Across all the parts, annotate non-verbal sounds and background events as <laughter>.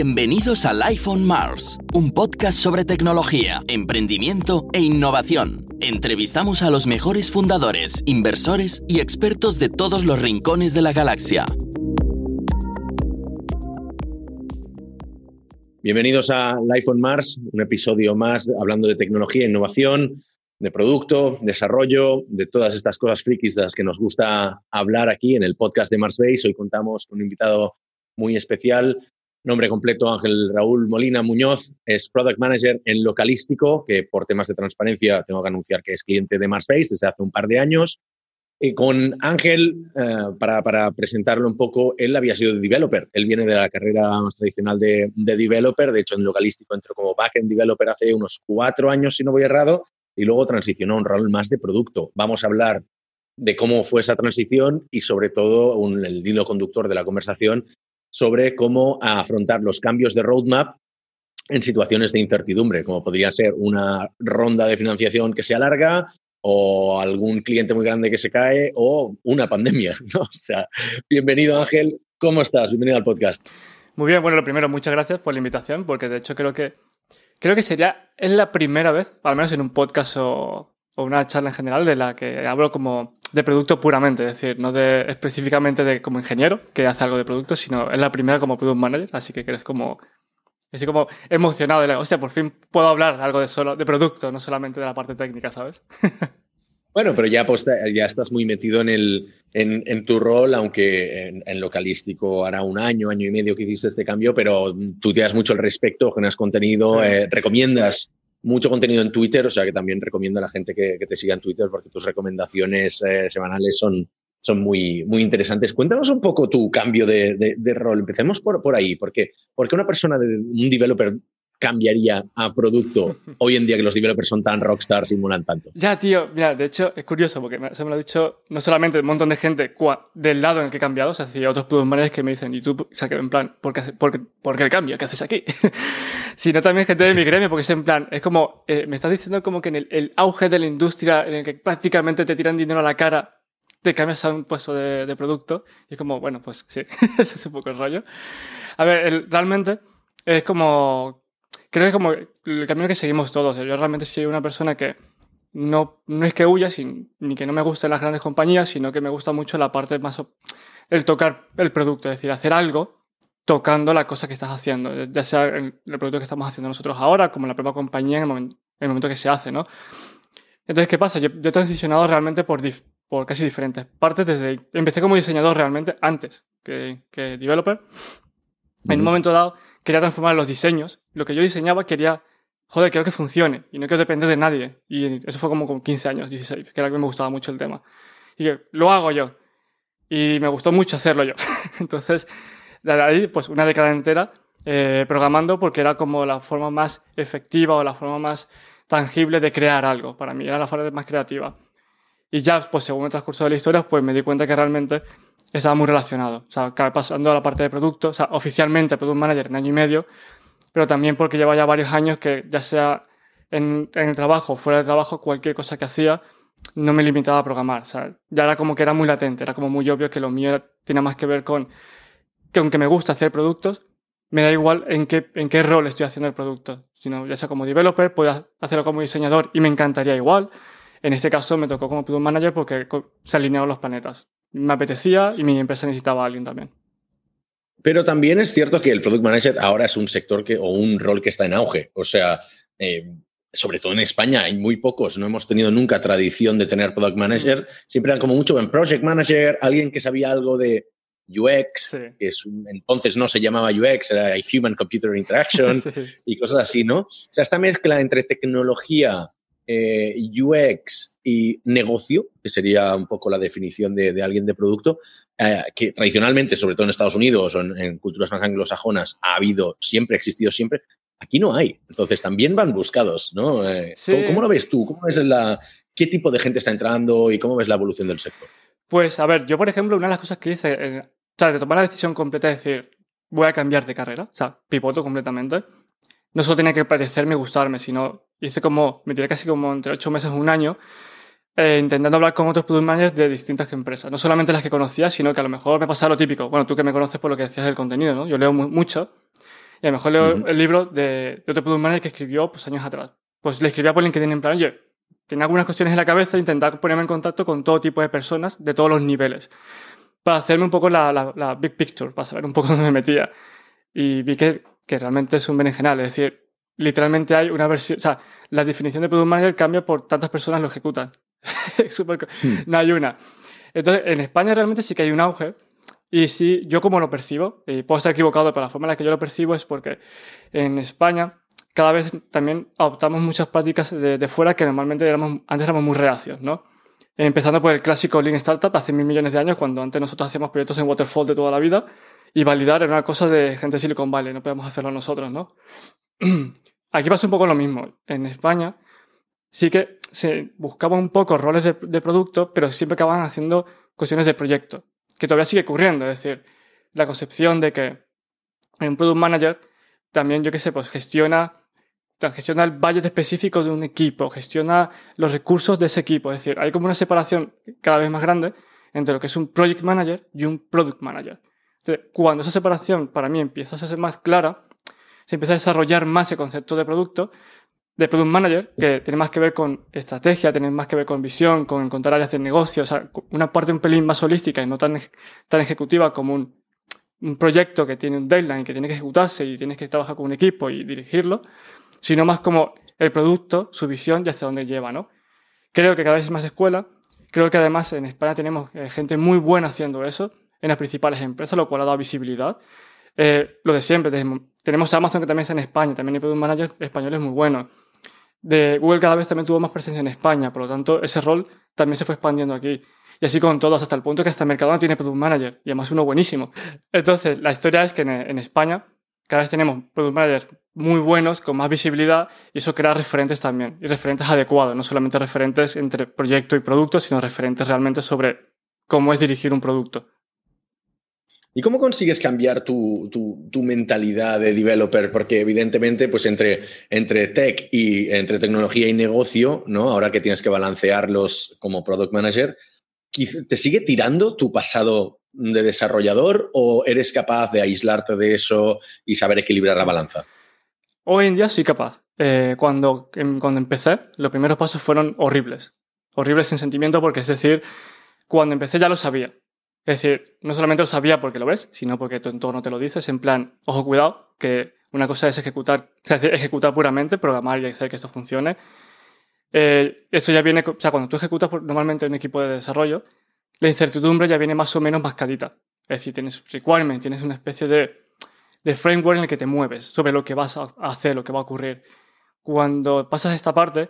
Bienvenidos al iPhone Mars, un podcast sobre tecnología, emprendimiento e innovación. Entrevistamos a los mejores fundadores, inversores y expertos de todos los rincones de la galaxia. Bienvenidos a Life on Mars, un episodio más hablando de tecnología, innovación, de producto, desarrollo, de todas estas cosas frikis de las que nos gusta hablar aquí en el podcast de Mars Base. Hoy contamos con un invitado muy especial, Nombre completo, Ángel Raúl Molina Muñoz, es Product Manager en Localístico, que por temas de transparencia tengo que anunciar que es cliente de Marsbase desde hace un par de años. Y con Ángel, eh, para, para, presentarlo un poco, él había sido developer. Él viene de la carrera más tradicional de, de developer. De hecho, en Localístico entró como backend developer hace unos cuatro años, si no voy errado, y luego transicionó a un rol más de producto. Vamos a hablar de cómo fue esa transición y sobre todo el hilo conductor de la conversación sobre cómo afrontar los cambios de roadmap en situaciones de incertidumbre, como podría ser una ronda de financiación que se alarga o algún cliente muy grande que se cae o una pandemia. <laughs> ¿no? O sea, bienvenido Ángel, ¿cómo estás? Bienvenido al podcast. Muy bien, bueno, lo primero, muchas gracias por la invitación, porque de hecho creo que creo que sería, es la primera vez, al menos en un podcast o, o una charla en general, de la que hablo como de producto puramente, es decir, no de específicamente de como ingeniero que hace algo de producto, sino es la primera como product manager, así que eres como así como emocionado de la, o sea, por fin puedo hablar algo de solo de producto, no solamente de la parte técnica, ¿sabes? <laughs> Bueno, pero ya, pues, ya estás muy metido en, el, en, tu rol, aunque en, localístico hará un año, año y medio que hiciste este cambio, pero tú te das mucho al respecto, generas contenido, eh, recomiendas mucho contenido en Twitter, o sea que también recomiendo a la gente que, te siga en Twitter porque tus recomendaciones eh, semanales son, son muy, muy interesantes. Cuéntanos un poco tu cambio de, rol. Empecemos por, por ahí, porque, porque una persona, de, un developer cambiaría a producto <laughs> hoy en día que los developers son tan rockstar, simulan tanto? Ya, tío, mira, de hecho es curioso porque se me lo ha dicho no solamente un montón de gente del lado en el que he cambiado, o sea, hay otros product managers que me dicen, y tú, o sea, que en plan, ¿por qué, por, el cambio? ¿Qué haces aquí? <laughs> Sino también gente de mi <laughs> gremio, porque es en plan, es como, eh, me estás diciendo como que en el, auge de la industria en el que prácticamente te tiran dinero a la cara, te cambias a un puesto de, producto, y es como, bueno, pues sí, ese es un poco el rollo. A ver, realmente es como creo que es como el camino que seguimos todos. Yo realmente soy una persona que no, no es que huya, ni que no me gusten las grandes compañías, sino que me gusta mucho la parte más, el tocar el producto, es decir, hacer algo tocando la cosa que estás haciendo, ya sea el, producto que estamos haciendo nosotros ahora, como la propia compañía en el momento, que se hace, ¿no? Entonces, ¿qué pasa? Yo, he transicionado realmente por, por casi diferentes partes. Desde, empecé como diseñador realmente antes que, que developer. En un momento dado, quería transformar los diseños. Lo que yo diseñaba quería, joder, quiero que funcione y no quiero depender de nadie. Y eso fue como con 15 años, 16, que era que me gustaba mucho el tema. Y lo hago yo. Y me gustó mucho hacerlo yo. <laughs> Entonces, de ahí, pues una década entera eh, programando porque era como la forma más efectiva o la forma más tangible de crear algo. Para mí era la forma más creativa. Y ya, pues según el transcurso de la historia, pues me di cuenta que realmente estaba muy relacionado. O sea, pasando a la parte de producto, o sea, oficialmente Product Manager en año y medio, pero también porque lleva ya varios años que ya sea en, el trabajo fuera de trabajo, cualquier cosa que hacía, no me limitaba a programar. O sea, ya era como que era muy latente, era como muy obvio que lo mío tiene más que ver con que aunque me gusta hacer productos, me da igual en qué, en qué rol estoy haciendo el producto. Sino, ya sea como developer, puedo hacerlo como diseñador y me encantaría igual. En este caso me tocó como Product Manager porque se alinearon los planetas me apetecía y mi empresa necesitaba a alguien también. Pero también es cierto que el product manager ahora es un sector que, o un rol que está en auge. O sea, eh, sobre todo en España hay muy pocos, no hemos tenido nunca tradición de tener product manager. Mm. Siempre eran como mucho en project manager, alguien que sabía algo de UX, que es entonces no se llamaba UX, era Human Computer Interaction <laughs> y cosas así, ¿no? O sea, esta mezcla entre tecnología, eh, UX y negocio, que sería un poco la definición de, alguien de producto, eh, que tradicionalmente, sobre todo en Estados Unidos o en, culturas más anglosajonas, ha habido siempre, ha existido siempre. Aquí no hay. Entonces también van buscados, ¿no? Eh, ¿cómo, lo ves tú? ¿Cómo ves la, ¿Qué tipo de gente está entrando y cómo ves la evolución del sector? Pues a ver, yo por ejemplo, una de las cosas que hice, o sea, de tomar la decisión completa de decir, voy a cambiar de carrera, o sea, pivoto completamente, no solo tenía que parecerme gustarme, sino hice como, me tiré casi como entre ocho meses un año eh, intentando hablar con otros product managers de distintas empresas. No solamente las que conocía, sino que a lo mejor me pasaba lo típico. Bueno, tú que me conoces por lo que decías del contenido, ¿no? Yo leo mucho. Y a lo mejor leo el libro de, otro product manager que escribió pues, años atrás. Pues le escribía por LinkedIn en plan, oye, tenía algunas cuestiones en la cabeza e intentar ponerme en contacto con todo tipo de personas de todos los niveles. Para hacerme un poco la, la, big picture, para saber un poco <laughs> dónde me metía. Y vi que, que realmente es un berenjenal. Es decir, literalmente hay una versión. O sea, la definición de product manager cambia por tantas personas lo ejecutan. <laughs> Hmm. No hay una. Entonces, en España realmente sí que hay un auge. Y sí, yo como lo percibo, y puedo estar equivocado, pero la forma en la que yo lo percibo es porque en España cada vez también adoptamos muchas prácticas de, fuera que normalmente éramos, antes éramos muy reacios, ¿no? Empezando por el clásico Lean Startup hace mil millones de años, cuando antes nosotros hacíamos proyectos en Waterfall de toda la vida, y validar era una cosa de gente de Silicon Valley, no podemos hacerlo nosotros, ¿no? <clears throat> Aquí pasa un poco lo mismo. En España sí que se buscaban un poco roles de, producto, pero siempre acababan haciendo cuestiones de proyecto, que todavía sigue ocurriendo. Es decir, la concepción de que un product manager también, yo qué sé, pues gestiona, gestiona el budget específico de un equipo, gestiona los recursos de ese equipo. Es decir, hay como una separación cada vez más grande entre lo que es un project manager y un product manager. Cuando esa separación para mí empieza a ser más clara, se empieza a desarrollar más el concepto de producto, de product manager, que tiene más que ver con estrategia, tiene más que ver con visión, con encontrar áreas de negocio, o sea, una parte un pelín más holística y no tan, tan ejecutiva como un, un proyecto que tiene un deadline, que tiene que ejecutarse y tienes que trabajar con un equipo y dirigirlo, sino más como el producto, su visión y hacia dónde lleva, ¿no? Creo que cada vez es más escuela. Creo que además en España tenemos eh, gente muy buena haciendo eso en las principales empresas, lo cual ha dado visibilidad. Eh, lo de siempre, tenemos Amazon que también está en España, también hay Product Manager español muy bueno. De Google cada vez también tuvo más presencia en España, por lo tanto ese rol también se fue expandiendo aquí. Y así con todos, hasta el punto que hasta Mercadona tiene Product Manager, y además uno buenísimo. Entonces, la historia es que en, España cada vez tenemos Product Managers muy buenos, con más visibilidad, y eso crea referentes también, y referentes adecuados, no solamente referentes entre proyecto y producto, sino referentes realmente sobre cómo es dirigir un producto. ¿Y cómo consigues cambiar tu, mentalidad de developer? Porque evidentemente, pues entre, entre tech y entre tecnología y negocio, ¿no? Ahora que tienes que balancearlos como product manager, ¿te sigue tirando tu pasado de desarrollador o eres capaz de aislarte de eso y saber equilibrar la balanza? Hoy en día soy capaz. Eh, cuando, em, cuando empecé, los primeros pasos fueron horribles. Horribles en sentimiento porque, es decir, cuando empecé ya lo sabía. Es decir, no solamente lo sabía porque lo ves, sino porque tu entorno te lo dices, en plan, ojo, cuidado, que una cosa es ejecutar, ejecutar puramente, programar y hacer que esto funcione. Eh, esto ya viene, o sea, cuando tú ejecutas normalmente en un equipo de desarrollo, la incertidumbre ya viene más o menos mascadita. Es decir, tienes requirement, tienes una especie de, de framework en el que te mueves sobre lo que vas a hacer, lo que va a ocurrir. Cuando pasas esta parte,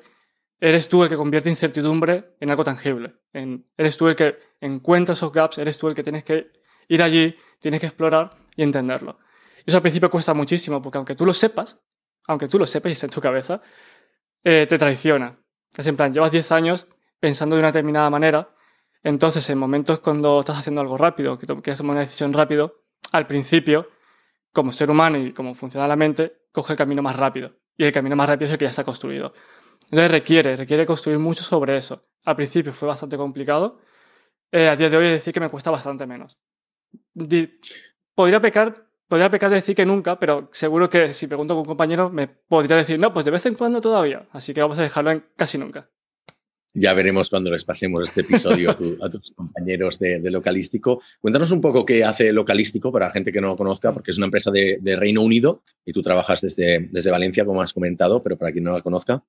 eres tú el que convierte incertidumbre en algo tangible. eres tú el que encuentra esos gaps, eres tú el que tienes que ir allí, tienes que explorar y entenderlo. Eso al principio cuesta muchísimo, porque aunque tú lo sepas, aunque tú lo sepas y esté en tu cabeza, eh, te traiciona. Es en plan, llevas 10 años pensando de una determinada manera, entonces en momentos cuando estás haciendo algo rápido, que quieres tomar una decisión rápido, al principio, como ser humano y como funciona la mente, coge el camino más rápido. Y el camino más rápido es el que ya está construido. Entonces requiere, requiere construir mucho sobre eso. Al principio fue bastante complicado. Eh, a día de hoy decir que me cuesta bastante menos. podría pecar, podría pecar de decir que nunca, pero seguro que si pregunto con un compañero me podría decir, no, pues de vez en cuando todavía. Así que vamos a dejarlo en casi nunca. Ya veremos cuando les pasemos este episodio a, tus compañeros de, Localístico. Cuéntanos un poco qué hace Localístico para gente que no lo conozca, porque es una empresa de, de Reino Unido y tú trabajas desde, desde Valencia, como has comentado, pero para quien no la conozca.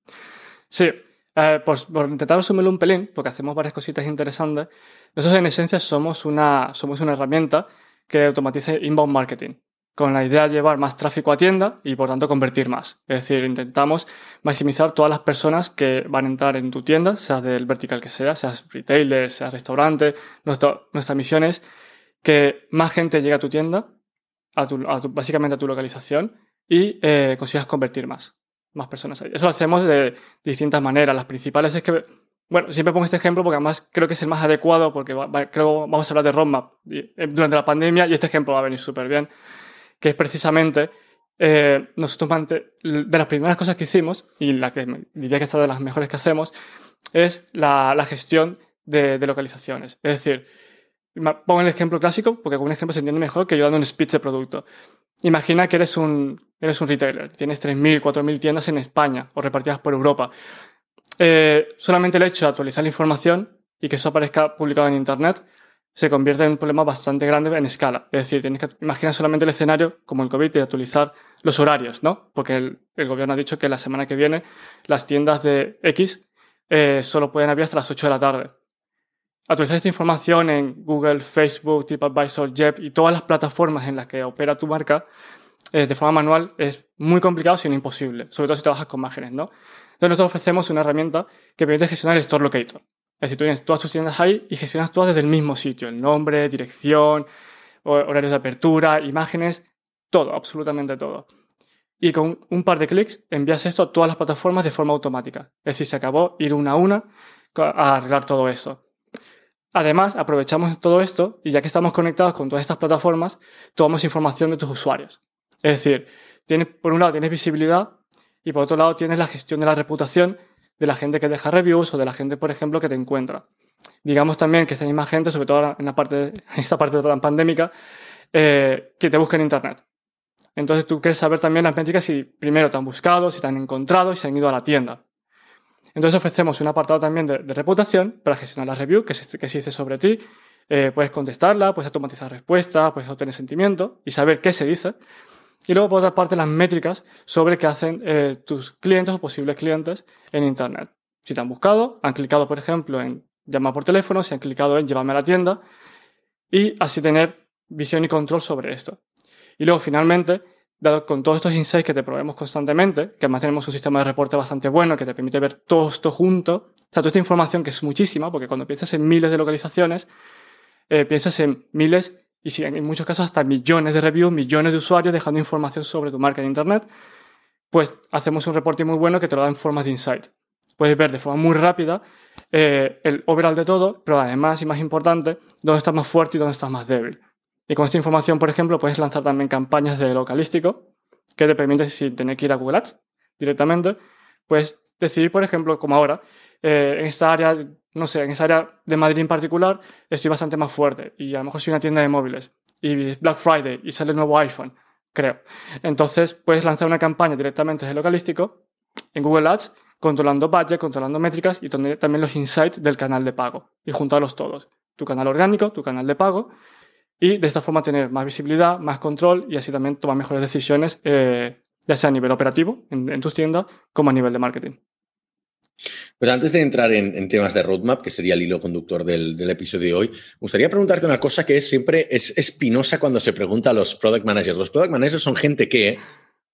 Sí, eh, pues por intentar resumirlo un pelín, porque hacemos varias cositas interesantes, nosotros en esencia somos una, somos una herramienta que automatiza inbound marketing, con la idea de llevar más tráfico a tienda y por tanto convertir más. Es decir, intentamos maximizar todas las personas que van a entrar en tu tienda, sea del vertical que sea, seas retailer, sea restaurante. nuestra misión es que más gente llegue a tu tienda, a tu, básicamente a tu localización, y eh, consigas convertir más más personas ahí. Eso lo hacemos de distintas maneras. Las principales es que, bueno, siempre pongo este ejemplo porque además creo que es el más adecuado porque creo creo vamos a hablar de roadmap eh, durante la pandemia y este ejemplo va a venir súper bien, que es precisamente eh, nosotros de las primeras cosas que hicimos y la que diría que está de las mejores que hacemos es la, la gestión de, de, localizaciones. Es decir, pongo el ejemplo clásico porque con un ejemplo se entiende mejor que yo dando un speech de producto. Imagina que eres un, eres un retailer, tienes 3.000, 4.000 tiendas en España o repartidas por Europa. Eh, solamente el hecho de actualizar la información y que eso aparezca publicado en Internet se convierte en un problema bastante grande en escala. Es decir, tienes que imaginar solamente el escenario como el COVID de actualizar los horarios, ¿no? Porque el, gobierno ha dicho que la semana que viene las tiendas de X eh, solo pueden abrir hasta las 8 de la tarde. Actualizar esta información en Google, Facebook, TripAdvisor, Jep y todas las plataformas en las que opera tu marca eh, de forma manual es muy complicado, sino imposible, sobre todo si trabajas con imágenes, ¿no? Entonces nosotros ofrecemos una herramienta que permite gestionar el Store Locator. Es decir, tú tienes todas tus tiendas ahí y gestionas todas desde el mismo sitio. El nombre, dirección, horarios de apertura, imágenes, todo, absolutamente todo. Y con un par de clics envías esto a todas las plataformas de forma automática. Es decir, se acabó ir una a una a arreglar todo eso. Además, aprovechamos todo esto y ya que estamos conectados con todas estas plataformas, tomamos información de tus usuarios. Es decir, tienes, por un lado tienes visibilidad y por otro lado tienes la gestión de la reputación de la gente que deja reviews o de la gente, por ejemplo, que te encuentra. Digamos también que esta misma gente, sobre todo en, la parte, <laughs> en esta parte de la pandémica, eh, que te busca en Internet. Entonces tú quieres saber también las métricas si primero te han buscado, si te han encontrado si han ido a la tienda. Entonces ofrecemos un apartado también de, reputación para gestionar la review que se, que se dice sobre ti. Eh, puedes contestarla, puedes automatizar respuestas, puedes obtener sentimiento y saber qué se dice. Y luego, por otra parte, las métricas sobre qué hacen eh, tus clientes o posibles clientes en Internet. Si te han buscado, han clicado, por ejemplo, en llamar por teléfono, si han clicado en llevarme a la tienda, y así tener visión y control sobre esto. Y luego, finalmente, dado con todos estos insights que te proveemos constantemente, que además tenemos un sistema de reporte bastante bueno que te permite ver todo esto junto, o sea, toda esta información que es muchísima, porque cuando piensas en miles de localizaciones, eh, piensas en miles y si en muchos casos hasta millones de reviews, millones de usuarios dejando información sobre tu marca en Internet, pues hacemos un reporte muy bueno que te lo da en forma de insight. Puedes ver de forma muy rápida eh, el overall de todo, pero además, y más importante, dónde estás más fuerte y dónde estás más débil. Y con esta información, por ejemplo, puedes lanzar también campañas de localístico que te permiten, sin tener que ir a Google Ads directamente, puedes decidir, por ejemplo, como ahora, eh, en esta área no sé, en esa área de Madrid en particular estoy bastante más fuerte y a lo mejor soy una tienda de móviles y Black Friday y sale el nuevo iPhone, creo. Entonces puedes lanzar una campaña directamente desde localístico en Google Ads, controlando budget, controlando métricas y también los insights del canal de pago y juntarlos todos. Tu canal orgánico, tu canal de pago y de esta forma tener más visibilidad, más control y así también tomar mejores decisiones, eh, ya sea a nivel operativo en tus tiendas como a nivel de marketing. Pues antes de entrar en, temas de roadmap, que sería el hilo conductor del, episodio de hoy, me gustaría preguntarte una cosa que es siempre es espinosa cuando se pregunta a los product managers. Los product managers son gente que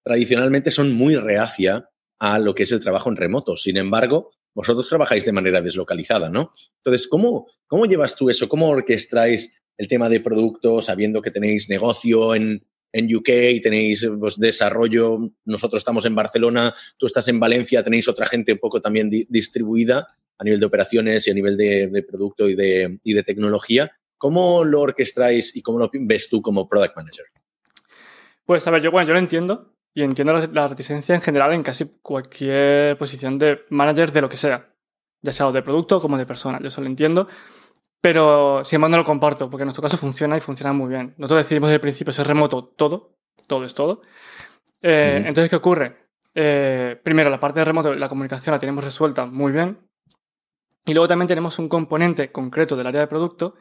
tradicionalmente son muy reacia a lo que es el trabajo en remoto. Sin embargo, vosotros trabajáis de manera deslocalizada, ¿no? Entonces, ¿cómo, cómo llevas tú eso? ¿Cómo orquestáis el tema de productos sabiendo que tenéis negocio en, en UK tenéis pues, desarrollo, nosotros estamos en Barcelona, tú estás en Valencia, tenéis otra gente un poco también distribuida a nivel de operaciones y a nivel de, producto y de, y de, tecnología. ¿Cómo lo orquestáis y cómo lo ves tú como product manager? Pues a ver, yo, bueno, yo lo entiendo y entiendo la, reticencia en general en casi cualquier posición de manager de lo que sea, ya sea de producto como de persona, yo eso lo entiendo. Pero sin embargo no lo comparto, porque en nuestro caso funciona y funciona muy bien. Nosotros decidimos desde el principio ser remoto todo, todo es todo. Eh, entonces, ¿qué ocurre? Eh, primero, la parte de remoto, la comunicación la tenemos resuelta muy bien. Y luego también tenemos un componente concreto del área de producto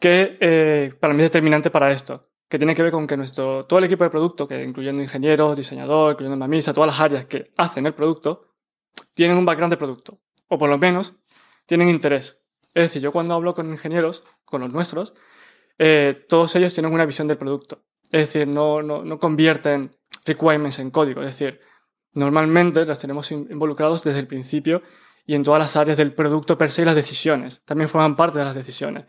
que eh, para mí es determinante para esto, que tiene que ver con que nuestro, todo el equipo de producto, que incluyendo ingenieros, diseñador, incluyendo mamisa, todas las áreas que hacen el producto, tienen un background de producto, o por lo menos tienen interés es decir, yo cuando hablo con ingenieros, con los nuestros, eh, todos ellos tienen una visión del producto. Es decir, no, no, no convierten requirements en código. Es decir, normalmente los tenemos involucrados desde el principio y en todas las áreas del producto per se y las decisiones. También forman parte de las decisiones.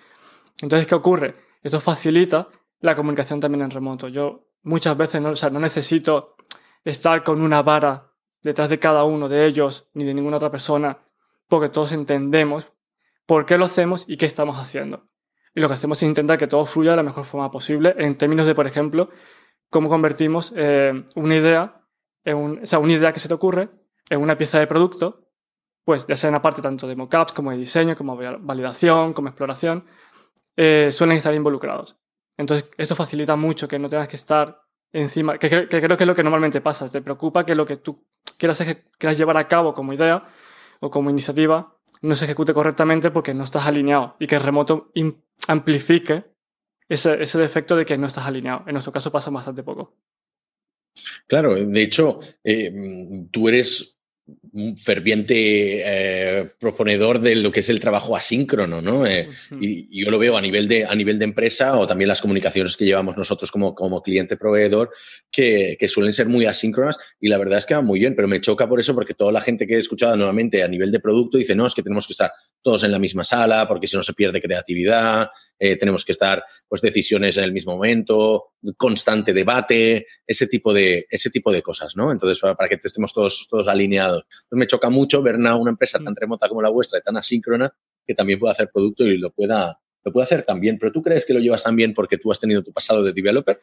Entonces, ¿qué ocurre? Esto facilita la comunicación también en remoto. Yo muchas veces no, no necesito estar con una vara detrás de cada uno de ellos ni de ninguna otra persona porque todos entendemos por qué lo hacemos y qué estamos haciendo. Y lo que hacemos es intentar que todo fluya de la mejor forma posible en términos de, por ejemplo, cómo convertimos eh, una idea, en o sea, una idea que se te ocurre en una pieza de producto, pues ya sea en la parte tanto de mockups como de diseño, como validación, como exploración, eh, suelen estar involucrados. Entonces, esto facilita mucho que no tengas que estar encima, que, creo que es lo que normalmente pasa. Te preocupa que lo que tú quieras, quieras llevar a cabo como idea o como iniciativa no se ejecute correctamente porque no estás alineado y que el remoto amplifique ese, ese defecto de que no estás alineado. En nuestro caso pasa bastante poco. Claro, de hecho, eh, tú eres un ferviente eh, proponedor de lo que es el trabajo asíncrono, ¿no? Eh, y, yo lo veo a nivel, de, a nivel de empresa o también las comunicaciones que llevamos nosotros como, como cliente proveedor, que, que, suelen ser muy asíncronas y la verdad es que va muy bien, pero me choca por eso porque toda la gente que he escuchado nuevamente a nivel de producto dice, no, es que tenemos que estar todos en la misma sala porque si no se pierde creatividad, eh, tenemos que estar, pues, decisiones en el mismo momento, constante debate, ese tipo de, ese tipo de cosas, ¿no? Entonces, para, para que estemos todos, todos alineados me choca mucho ver una, una empresa tan mm. remota como la vuestra, tan asíncrona, que también pueda hacer producto y lo pueda, lo puede hacer también. Pero tú crees que lo llevas tan bien porque tú has tenido tu pasado de developer?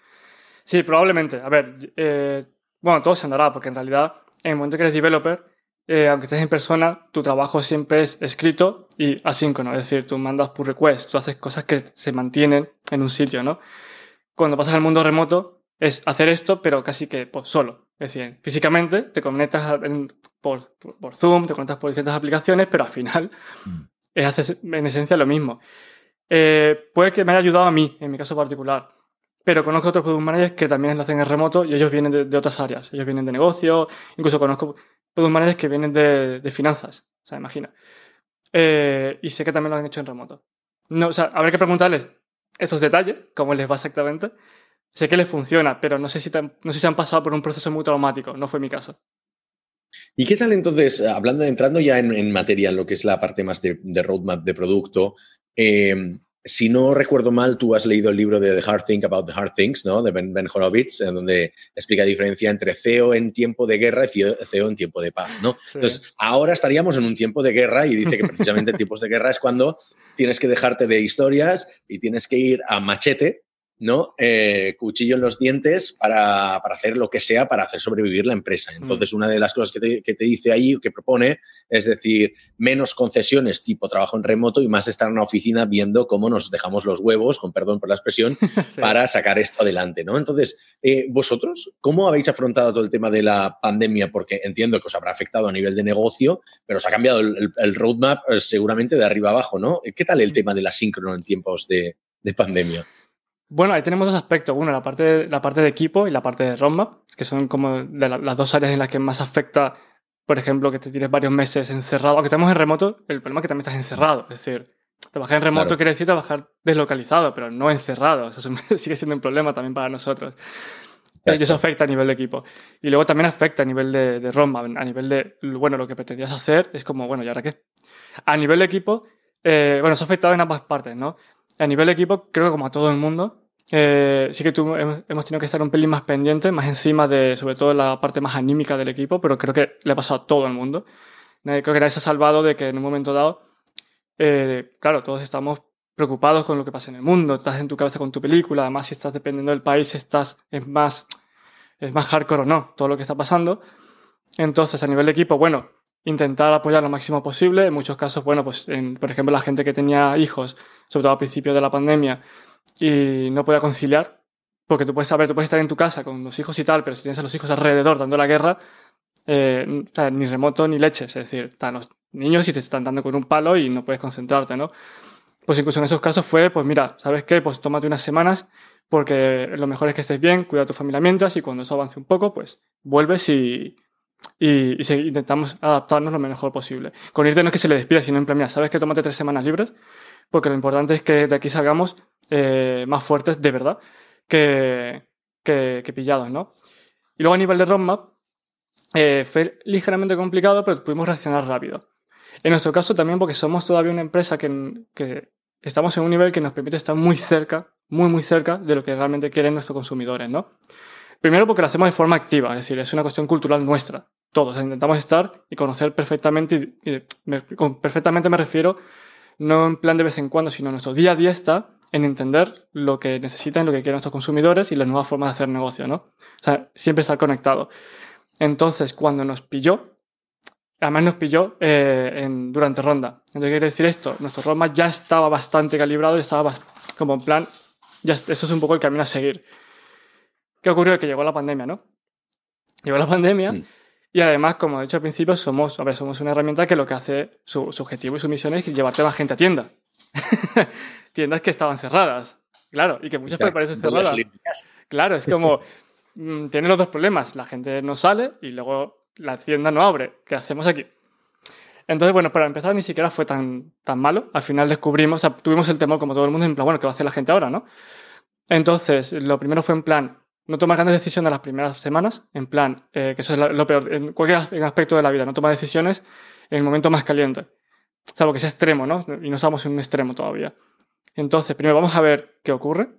Sí, probablemente. A ver, eh, bueno, todo se andará porque en realidad en el momento que eres developer, eh, aunque estés en persona, tu trabajo siempre es escrito y asíncrono. Es decir, tú mandas pull request, tú haces cosas que se mantienen en un sitio, ¿no? Cuando pasas al mundo remoto, es hacer esto, pero casi que pues, solo. Es decir, físicamente te conectas por, Zoom, te conectas por distintas aplicaciones, pero al final mm. es en esencia lo mismo. Eh, puede que me haya ayudado a mí, en mi caso particular, pero conozco otros product managers que también lo hacen en remoto y ellos vienen de, otras áreas. Ellos vienen de negocio, incluso conozco product managers que vienen de, finanzas, o sea, imagina. Eh, y sé que también lo han hecho en remoto. No, o sea, habrá que preguntarles esos detalles, cómo les va exactamente, Sé que les funciona, pero no sé, si no sé si han pasado por un proceso muy traumático. No fue mi caso. ¿Y qué tal entonces, hablando, entrando ya en, materia, en lo que es la parte más de, roadmap de producto, eh, si no recuerdo mal, tú has leído el libro de The Hard Thing About the Hard Things, ¿no? De Ben, ben Horowitz, en donde explica la diferencia entre CEO en tiempo de guerra y CEO en tiempo de paz, ¿no? Entonces, ahora estaríamos en un tiempo de guerra y dice que <laughs> precisamente tiempos de guerra es cuando tienes que dejarte de historias y tienes que ir a machete ¿no? Eh, cuchillo en los dientes para, hacer lo que sea para hacer sobrevivir la empresa. Mm. Entonces, una de las cosas que te, dice ahí, que propone, es decir, menos concesiones tipo trabajo en remoto y más estar en una oficina viendo cómo nos dejamos los huevos, con perdón por la expresión, <laughs> para sacar esto adelante, ¿no? Entonces, eh, vosotros, ¿cómo habéis afrontado todo el tema de la pandemia? Porque entiendo que os habrá afectado a nivel de negocio, pero os ha cambiado el, roadmap eh, seguramente de arriba abajo, ¿no? ¿Qué tal el mm. tema de la síncrono en tiempos de pandemia? Bueno, ahí tenemos dos aspectos. Uno, la parte, de, la parte de equipo y la parte de roadmap, que son como de las dos áreas en las que más afecta, por ejemplo, que te tires varios meses encerrado. Aunque estamos en remoto, el problema es que también estás encerrado. Es decir, trabajar en remoto quiere decir trabajar deslocalizado, pero no encerrado. Eso <laughs> sigue siendo un problema también para nosotros. Y eso afecta a nivel de equipo. Y luego también afecta a nivel de, de roadmap, a nivel de, bueno, lo que pretendías hacer es como, bueno, ¿y ahora qué? A nivel de equipo, eh, bueno, eso ha afectado en ambas partes, ¿no? A nivel de equipo, creo que como a todo el mundo, eh, sí que tú, hemos tenido que estar un pelín más pendiente, más encima de, sobre todo, la parte más anímica del equipo, pero creo que le ha pasado a todo el mundo. Creo que nadie se ha salvado de que en un momento dado, eh, claro, todos estamos preocupados con lo que pasa en el mundo, estás en tu cabeza con tu película, además si estás dependiendo del país, estás, es más, es más hardcore o no, todo lo que está pasando. Entonces, a nivel de equipo, bueno, intentar apoyar lo máximo posible. En muchos casos, bueno, pues, por ejemplo, la gente que tenía hijos, sobre todo al principio de la pandemia, y no podía conciliar, porque tú puedes saber, tú puedes estar en tu casa con los hijos y tal, pero si tienes a los hijos alrededor dando la guerra, eh, ni remoto ni leches, es decir, están los niños y te están dando con un palo y no puedes concentrarte, ¿no? Pues incluso en esos casos fue, pues mira, ¿sabes qué? Pues tómate unas semanas porque lo mejor es que estés bien, cuida a tu familia mientras y cuando eso avance un poco, pues vuelves y, y, intentamos adaptarnos lo mejor posible. Con irte no es que se le despida, sino en plan, mira, ¿sabes que tómate tres semanas libres? Porque lo importante es que de aquí salgamos eh, más fuertes de verdad que, que, pillados, ¿no? Y luego a nivel de roadmap, eh, fue ligeramente complicado, pero pudimos reaccionar rápido. En nuestro caso también porque somos todavía una empresa que, que estamos en un nivel que nos permite estar muy cerca, muy muy cerca de lo que realmente quieren nuestros consumidores, ¿no? Primero porque lo hacemos de forma activa, es decir, es una cuestión cultural nuestra. Todos intentamos estar y conocer perfectamente, y, con perfectamente me refiero no en plan de vez en cuando, sino nuestro día a día está en entender lo que necesitan, lo que quieren nuestros consumidores y las nuevas formas de hacer negocio, ¿no? O sea, siempre estar conectado. Entonces, cuando nos pilló, además nos pilló eh, en, durante ronda. Entonces, ¿qué quiere decir esto? Nuestro roadmap ya estaba bastante calibrado y estaba como en plan, ya, eso es un poco el camino a seguir. ¿Qué ocurrió? Que llegó la pandemia, ¿no? Llegó la pandemia mm. y además, como he dicho al principio, somos, a ver, somos una herramienta que lo que hace, su, su objetivo y su misión es llevarte más gente a tienda. <laughs> Tiendas que estaban cerradas, claro, y que muchas parecen cerradas. Claro, es como, <laughs> mm, tiene los dos problemas, la gente no sale y luego la tienda no abre. ¿Qué hacemos aquí? Entonces, bueno, para empezar ni siquiera fue tan, tan malo. Al final descubrimos, tuvimos el temor como todo el mundo, en plan, bueno, ¿qué va a hacer la gente ahora, no? Entonces, lo primero fue en plan, no tomar grandes decisiones las primeras semanas, en plan, eh, que eso es lo peor, en cualquier aspecto de la vida, no tomar decisiones en el momento más caliente. Salvo que sea extremo, ¿no? Y no estamos en un extremo todavía. Entonces, primero vamos a ver qué ocurre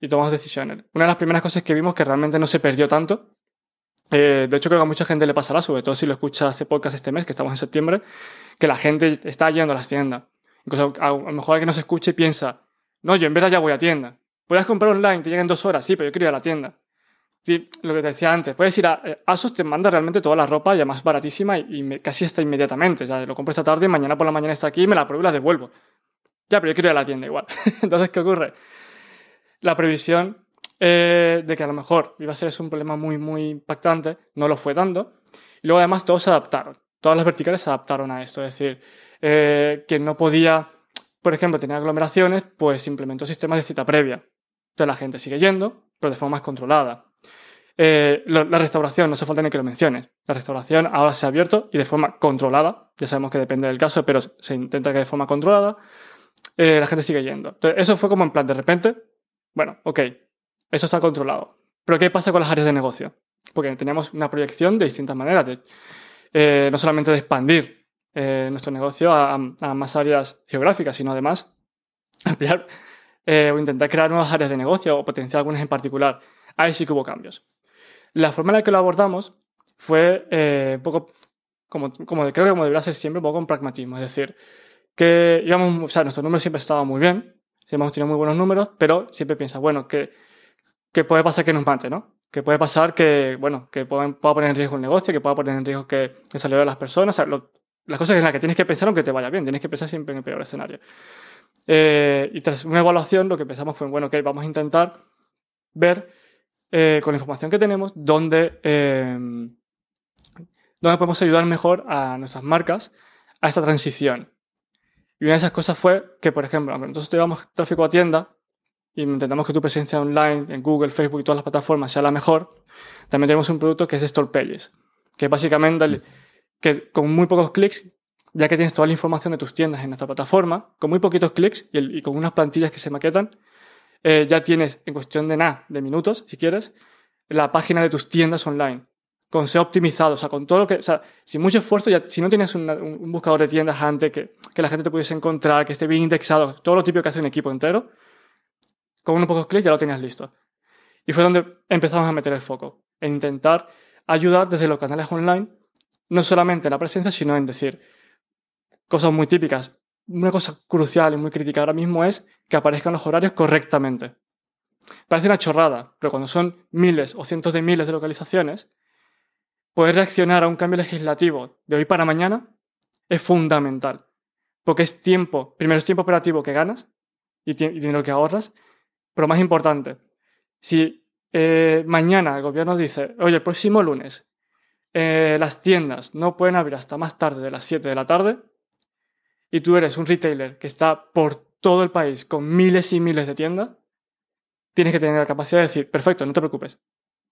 y tomamos decisiones. Una de las primeras cosas que vimos que realmente no se perdió tanto eh, de hecho, creo que a mucha gente le pasará, sobre todo si lo escuchas este podcast este mes, que estamos en septiembre, que la gente está yendo a las tiendas. Incluso a, lo mejor alguien nos escuche piensa, no, yo en verdad ya voy a tienda. Puedes comprar online, te llegan dos horas, sí, pero yo quiero ir a la tienda. Sí, lo que te decía antes, puedes ir a eh, ASOS, te manda realmente toda la ropa ya más baratísima y, casi está inmediatamente. Ya lo compro esta tarde, mañana por la mañana está aquí, me la pruebo y la devuelvo. Ya, pero yo quiero ir a la tienda igual. <laughs> Entonces, ¿qué ocurre? La previsión eh, de que a lo mejor iba a ser un problema muy, muy impactante, no lo fue dando. Y luego además todos se adaptaron, todas las verticales se adaptaron a esto, es decir, eh, que no podía, por ejemplo, tener aglomeraciones, pues implementó sistemas de cita previa. Entonces la gente sigue yendo, pero de forma más controlada. Eh, la restauración, no hace falta ni que lo menciones. La restauración ahora se ha abierto y de forma controlada. Ya sabemos que depende del caso, pero se intenta que de forma controlada. la gente sigue yendo. Entonces, eso fue como en plan, de repente, bueno, ok, eso está controlado. Pero ¿qué pasa con las áreas de negocio? Porque tenemos una proyección de distintas maneras, eh, no solamente de expandir eh, nuestro negocio a, más áreas geográficas, sino además <laughs> ampliar eh, o intentar crear nuevas áreas de negocio o potenciar algunas en particular. Ahí sí que hubo cambios. La forma en la que lo abordamos fue un poco como, como creo que como debería ser siempre, un poco con pragmatismo. Es decir, que íbamos, o sea, nuestros números siempre estaban muy bien, siempre hemos tenido muy buenos números, pero siempre piensa, bueno, que que puede pasar que nos mate, ¿no? Que puede pasar que, bueno, que pueda, poner en riesgo el negocio, que pueda poner en riesgo que, que salga de las personas. las cosas en las que tienes que pensar aunque te vaya bien, tienes que pensar siempre en el peor escenario. Eh, y tras una evaluación lo que pensamos fue, bueno, ok, vamos a intentar ver eh, con la información que tenemos dónde, eh, dónde podemos ayudar mejor a nuestras marcas a esta transición. Y una de esas cosas fue que, por ejemplo, nosotros llevamos tráfico a tienda, y intentamos que tu presencia online en Google, Facebook y todas las plataformas sea la mejor, también tenemos un producto que es Store Pages, que básicamente que con muy pocos clics, ya que tienes toda la información de tus tiendas en nuestra plataforma, con muy poquitos clics y, con unas plantillas que se maquetan, eh, ya tienes en cuestión de nada, de minutos, si quieres, la página de tus tiendas online, con SEO optimizado, o sea, con todo lo que, o sea, sin mucho esfuerzo, ya, si no tienes un, buscador de tiendas antes, que, que la gente te pudiese encontrar, que esté bien indexado, todo lo típico que hace un equipo entero, con unos pocos clics ya lo tenías listo. Y fue donde empezamos a meter el foco, en intentar ayudar desde los canales online, no solamente en la presencia, sino en decir cosas muy típicas. Una cosa crucial y muy crítica ahora mismo es que aparezcan los horarios correctamente. Parece una chorrada, pero cuando son miles o cientos de miles de localizaciones, poder reaccionar a un cambio legislativo de hoy para mañana es fundamental. Porque es tiempo, primero es tiempo operativo que ganas y dinero que ahorras, pero más importante, si eh, mañana el gobierno dice, oye, el próximo lunes eh, las tiendas no pueden abrir hasta más tarde de las 7 de la tarde, y tú eres un retailer que está por todo el país con miles y miles de tiendas, tienes que tener la capacidad de decir, perfecto, no te preocupes.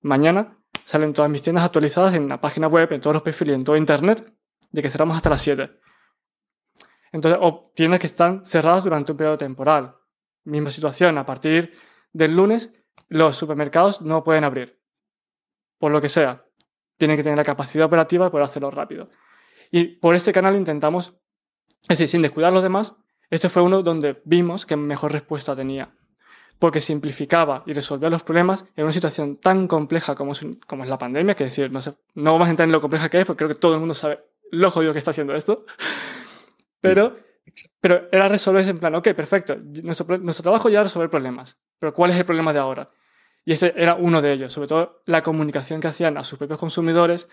Mañana salen todas mis tiendas actualizadas en la página web, en todos los perfiles, en todo Internet, de que cerramos hasta las 7. Entonces, o tiendas que están cerradas durante un periodo temporal, Misma situación, a partir del lunes los supermercados no pueden abrir. Por lo que sea. Tienen que tener la capacidad operativa poder hacerlo rápido. Y por este canal intentamos, es decir, sin descuidar los demás, este fue uno donde vimos que mejor respuesta tenía. Porque simplificaba y resolvía los problemas en una situación tan compleja como es, como es la pandemia, que decir, no, sé, no vamos a entrar en lo compleja que es, porque creo que todo el mundo sabe lo jodido que está haciendo esto. <laughs> Pero pero era resolverse en plan, ok, perfecto, nuestro, nuestro trabajo ya era resolver problemas, pero ¿cuál es el problema de ahora? Y ese era uno de ellos, sobre todo la comunicación que hacían a sus propios consumidores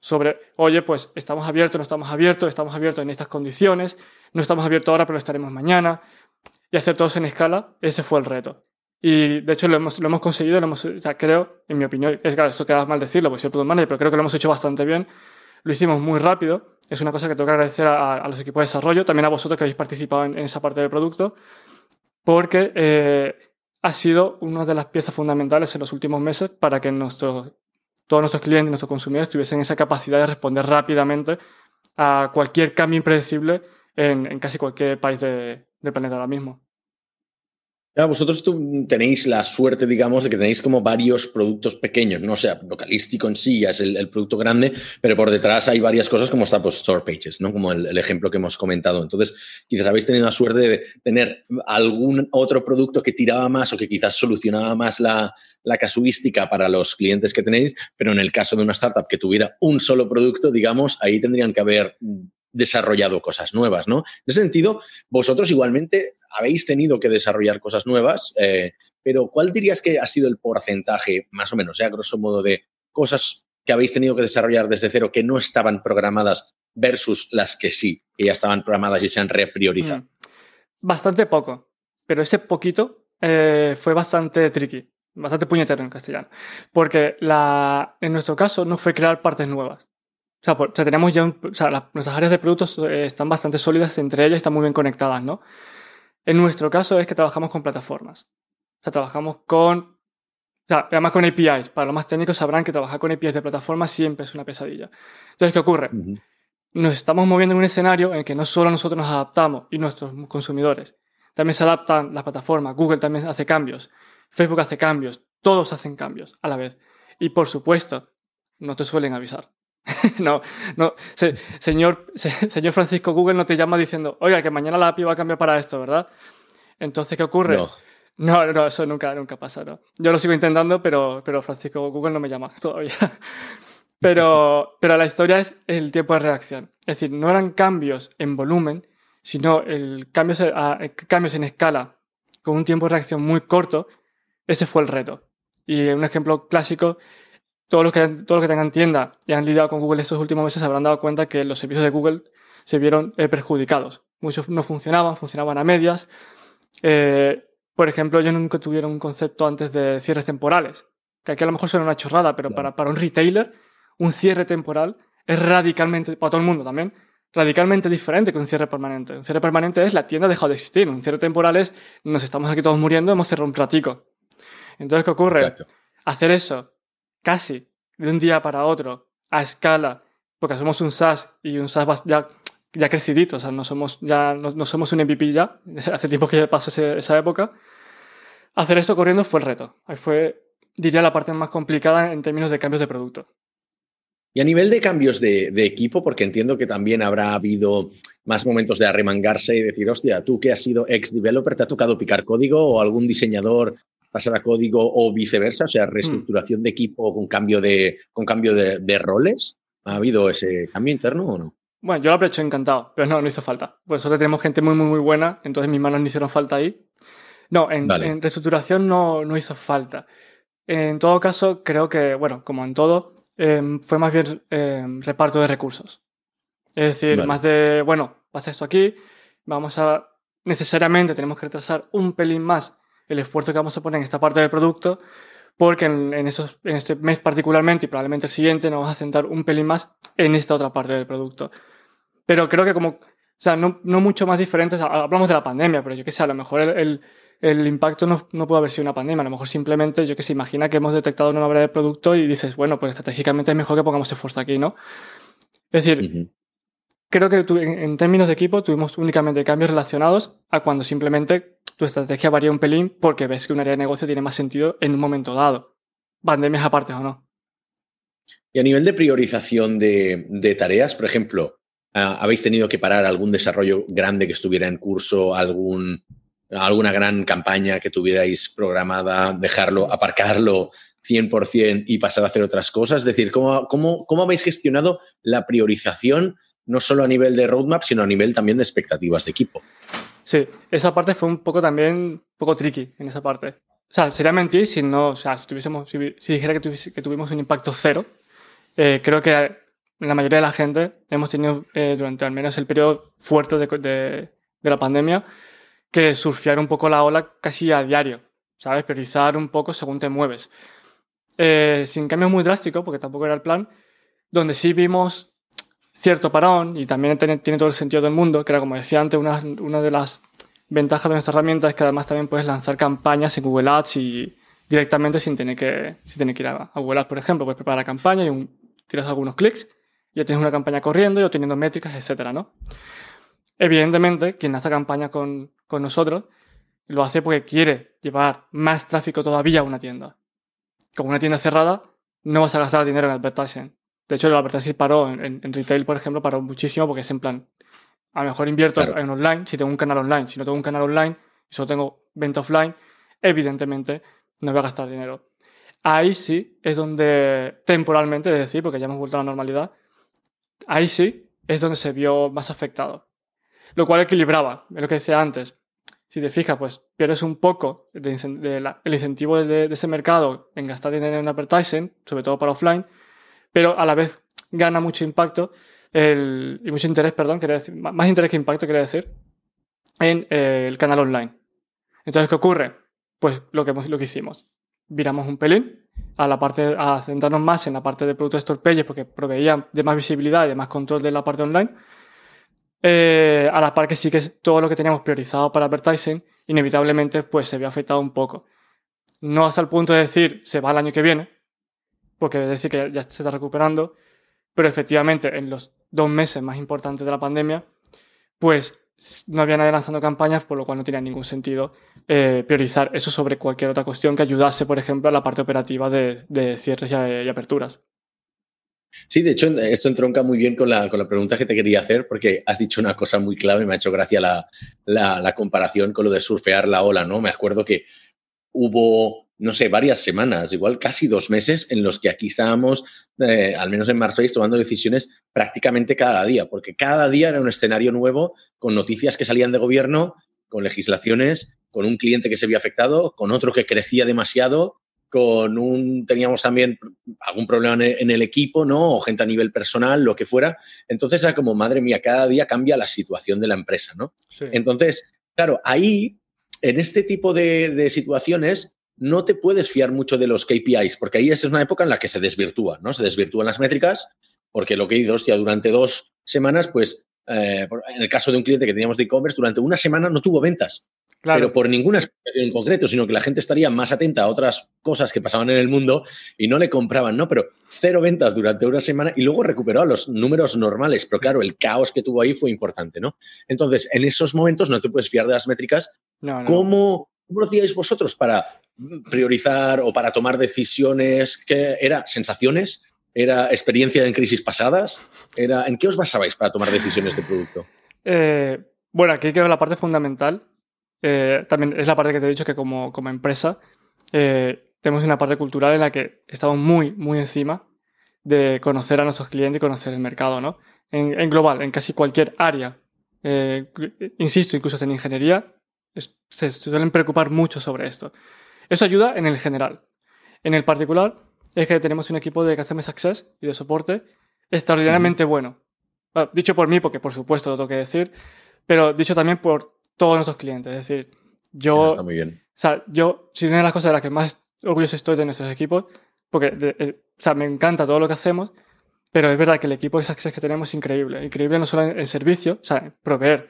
sobre, oye, pues estamos abiertos, no estamos abiertos, estamos abiertos en estas condiciones, no estamos abiertos ahora, pero estaremos mañana. y hacer todos en escala, ese fue el reto. Y de hecho lo hemos, lo hemos conseguido, lo hemos, o creo, en mi opinión, es claro, eso queda mal decirlo, porque soy product manager, pero creo que lo hemos hecho bastante bien. Lo hicimos muy rápido, es una cosa que tengo que agradecer a, los equipos de desarrollo, también a vosotros que habéis participado en, en esa parte del producto, porque eh, ha sido una de las piezas fundamentales en los últimos meses para que nuestros, todos nuestros clientes nuestros consumidores tuviesen esa capacidad de responder rápidamente a cualquier cambio impredecible en, en casi cualquier país de, del planeta ahora mismo vosotros tenéis la suerte, digamos, de que tenéis como varios productos pequeños, no sea, localístico en sí ya es el, producto grande, pero por detrás hay varias cosas como está pues, Store Pages, ¿no? Como el, ejemplo que hemos comentado. Entonces, quizás habéis tenido la suerte de tener algún otro producto que tiraba más o que quizás solucionaba más la casuística para los clientes que tenéis, pero en el caso de una startup que tuviera un solo producto, digamos, ahí tendrían que haber desarrollado cosas nuevas, ¿no? En ese sentido, vosotros igualmente habéis tenido que desarrollar cosas nuevas, eh, pero ¿cuál dirías que ha sido el porcentaje, más o menos, ya grosso modo, de cosas que habéis tenido que desarrollar desde cero que no estaban programadas versus las que sí, que ya estaban programadas y se han repriorizado? Mm. Bastante poco, pero ese poquito eh, fue bastante tricky, bastante puñetero en castellano, porque en nuestro caso no fue crear partes nuevas. O sea, tenemos ya o sea, nuestras áreas de productos eh, están bastante sólidas entre ellas están muy bien conectadas, ¿no? En nuestro caso es que trabajamos con plataformas. O sea, trabajamos con. O sea, además con APIs. Para los más técnicos sabrán que trabajar con APIs de plataformas siempre es una pesadilla. Entonces, ¿qué ocurre? Nos estamos moviendo en un escenario en que no solo nosotros nos adaptamos y nuestros consumidores, también se adaptan las plataformas. Google también hace cambios. Facebook hace cambios. Todos hacen cambios a la vez. Y por supuesto, no te suelen avisar. <laughs> no, no, señor, señor Francisco Google no te llama diciendo, oiga, que mañana la API va a cambiar para esto, ¿verdad? Entonces, ¿qué ocurre? No. No, no, eso nunca, nunca pasa, ¿no? Yo lo sigo intentando, pero, pero Francisco Google no me llama <laughs> todavía. Pero, pero la historia es el tiempo de reacción. Es decir, no eran cambios en volumen, sino el cambios, cambios en escala con un tiempo de reacción muy corto. Ese fue el reto. Y un ejemplo clásico todos los que, todo que tengan tienda y han lidiado con Google estos últimos meses se habrán dado cuenta que los servicios de Google se vieron eh, perjudicados. Muchos no funcionaban, funcionaban a medias. Eh, por ejemplo, ellos nunca tuvieron un concepto antes de cierres temporales, que aquí a lo mejor suena una chorrada, pero para, para un retailer, un cierre temporal es radicalmente, para todo el mundo también, radicalmente diferente que un cierre permanente. Un cierre permanente es la tienda ha dejado de existir. Un cierre temporal es nos estamos aquí todos muriendo, hemos cerrado un platico. Entonces, ¿qué ocurre? Hacer eso casi de un día para otro, a escala, porque somos un SaaS y un SaaS ya, ya crecidito, o sea, no somos, ya, no, somos un MVP ya, <laughs> hace tiempo que pasó esa época. Hacer esto corriendo fue el reto. Fue, diría, la parte más complicada en términos de cambios de producto. Y a nivel de cambios de, de, equipo, porque entiendo que también habrá habido más momentos de arremangarse y decir, hostia, tú que has sido ex-developer, ¿te ha tocado picar código o algún diseñador pasar a código o viceversa, o sea, mm. reestructuración de equipo con cambio de, con cambio de, roles. ¿Ha habido ese cambio interno o no? Bueno, yo lo he hecho encantado, pero no, no hizo falta. Por eso tenemos gente muy, muy, muy buena, entonces mis manos no hicieron falta ahí. No, en, reestructuración no, no hizo falta. En todo caso, creo que, bueno, como en todo, em, fue más bien em, reparto de recursos. Es decir, más de, bueno, pasa esto aquí, vamos a, necesariamente tenemos que retrasar un pelín más el esfuerzo que vamos a poner en esta parte del producto, porque en, esos, en este mes particularmente y probablemente el siguiente nos vamos a centrar un pelín más en esta otra parte del producto. Pero creo que como, o sea, no, no mucho más diferentes, hablamos de la pandemia, pero yo que sé, a lo mejor el, el, impacto no, no, puede haber sido una pandemia, a lo mejor simplemente, yo que sé, imagina que hemos detectado una obra de producto y dices, bueno, pues estratégicamente es mejor que pongamos esfuerzo aquí, ¿no? Es decir, creo que en, términos de equipo tuvimos únicamente cambios relacionados a cuando simplemente tu estrategia varía un pelín porque ves que un área de negocio tiene más sentido en un momento dado. Pandemias aparte o no. Y a nivel de priorización de, tareas, por ejemplo, ah, ¿habéis tenido que parar algún desarrollo grande que estuviera en curso, algún, alguna gran campaña que tuvierais programada, dejarlo, aparcarlo 100% y pasar a hacer otras cosas? Es decir, ¿cómo, cómo, cómo habéis gestionado la priorización no solo a nivel de roadmap, sino a nivel también de expectativas de equipo? Sí, esa parte fue un poco también, un poco tricky en esa parte. O sea, sería mentir si no, o sea, si, tuviésemos, si, dijera que, tuvimos un impacto cero. Eh, creo que la mayoría de la gente hemos tenido eh, durante al menos el periodo fuerte de, de, la pandemia que surfear un poco la ola casi a diario, ¿sabes? Priorizar un poco según te mueves. Eh, sin cambios muy drásticos, porque tampoco era el plan, donde sí vimos cierto parón y también tiene, todo el sentido del mundo, que era como decía antes, una, de las ventajas de nuestra herramienta es que además también puedes lanzar campañas en Google Ads y directamente sin tener que, sin tener que ir a, Google Ads, por ejemplo. Puedes preparar la campaña y un, tiras algunos clics, ya tienes una campaña corriendo y obteniendo métricas, etcétera, ¿no? Evidentemente, quien hace campaña con, con nosotros lo hace porque quiere llevar más tráfico todavía a una tienda. Con una tienda cerrada, no vas a gastar dinero en advertising. De hecho, el advertising paró en, retail, por ejemplo, paró muchísimo porque es en plan, a lo mejor invierto en online si tengo un canal online. Si no tengo un canal online y solo tengo venta offline, evidentemente no voy a gastar dinero. Ahí sí es donde temporalmente, es decir, porque ya hemos vuelto a la normalidad, ahí sí es donde se vio más afectado. Lo cual equilibraba, es lo que decía antes. Si te fijas, pues pierdes un poco de, el incentivo de, ese mercado en gastar dinero en advertising, sobre todo para offline, pero a la vez gana mucho impacto el, y mucho interés, perdón, decir, más interés que impacto, quiere decir, en eh, el canal online. Entonces, ¿qué ocurre? Pues lo que, lo que hicimos. Viramos un pelín a la parte, a centrarnos más en la parte de productos store porque proveía de más visibilidad y de más control de la parte online. Eh, a la par que sí que todo lo que teníamos priorizado para advertising, inevitablemente pues se había afectado un poco. No hasta el punto de decir se va el año que viene, porque es decir que ya se está recuperando, pero efectivamente en los dos meses más importantes de la pandemia, pues no había nadie lanzando campañas, por lo cual no tenía ningún sentido eh, priorizar eso sobre cualquier otra cuestión que ayudase, por ejemplo, a la parte operativa de, cierres y, aperturas. Sí, de hecho, esto entronca muy bien con la, pregunta que te quería hacer, porque has dicho una cosa muy clave, me ha hecho gracia la, la comparación con lo de surfear la ola, ¿no? Me acuerdo que hubo no sé, varias semanas, igual casi dos meses en los que aquí estábamos, eh, al menos en Marsface, tomando decisiones prácticamente cada día, porque cada día era un escenario nuevo con noticias que salían de gobierno, con legislaciones, con un cliente que se había afectado, con otro que crecía demasiado, con un, teníamos también algún problema en el equipo, ¿no? O gente a nivel personal, lo que fuera. Entonces era como, madre mía, cada día cambia la situación de la empresa, ¿no? Entonces, claro, ahí, en este tipo de, de situaciones, no te puedes fiar mucho de los KPIs, porque ahí es una época en la que se desvirtúa, ¿no? Se desvirtúan las métricas, porque lo que he dicho, hostia, durante dos semanas, pues, eh, en el caso de un cliente que teníamos de e-commerce, durante una semana no tuvo ventas. Pero por ninguna explicación en concreto, sino que la gente estaría más atenta a otras cosas que pasaban en el mundo y no le compraban, ¿no? Pero cero ventas durante una semana y luego recuperó a los números normales. Pero claro, el caos que tuvo ahí fue importante, ¿no? Entonces, en esos momentos no te puedes fiar de las métricas. ¿Cómo, ¿Cómo lo hacíais vosotros para priorizar o para tomar decisiones? ¿Qué era? ¿Sensaciones? ¿Era experiencia en crisis pasadas? ¿Era, ¿En qué os basabais para tomar decisiones de producto? Eh, bueno, aquí creo que la parte fundamental eh, también es la parte que te he dicho que como, como empresa eh, tenemos una parte cultural en la que estamos muy, muy encima de conocer a nuestros clientes y conocer el mercado, ¿no? En, en global, en casi cualquier área. insisto, incluso en ingeniería, se suelen preocupar mucho sobre esto. Eso ayuda en el general. En el particular, es que tenemos un equipo de Customer Success y de soporte extraordinariamente bueno. dicho por mí, porque por supuesto lo tengo que decir, pero dicho también por todos nuestros clientes. Es decir, yo. Está muy bien. O sea, yo, si una de las cosas de las que más orgulloso estoy de nuestros equipos, porque eh, o sea, me encanta todo lo que hacemos, pero es verdad que el equipo de Success que tenemos es increíble. Increíble no solo en, servicio, o sea, proveer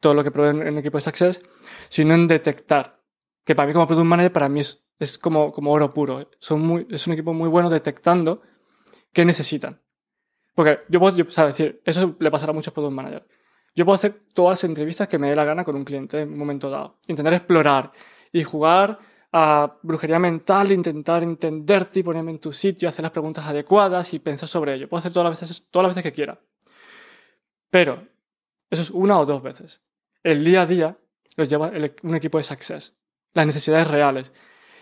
todo lo que provee en equipo de Success, sino en detectar que para mí como Product Manager, para mí es, es como, como oro puro. Son muy, es un equipo muy bueno detectando qué necesitan. Porque yo puedo, yo, decir, eso le pasará a muchos Product Managers. Yo puedo hacer todas las entrevistas que me dé la gana con un cliente en un momento dado. Intentar explorar y jugar a brujería mental, intentar entenderte y ponerme en tu sitio, hacer las preguntas adecuadas y pensar sobre ello. Puedo hacer todas las veces, todas las veces que quiera. Pero eso es una o dos veces. El día a día lo lleva un equipo de success las necesidades reales.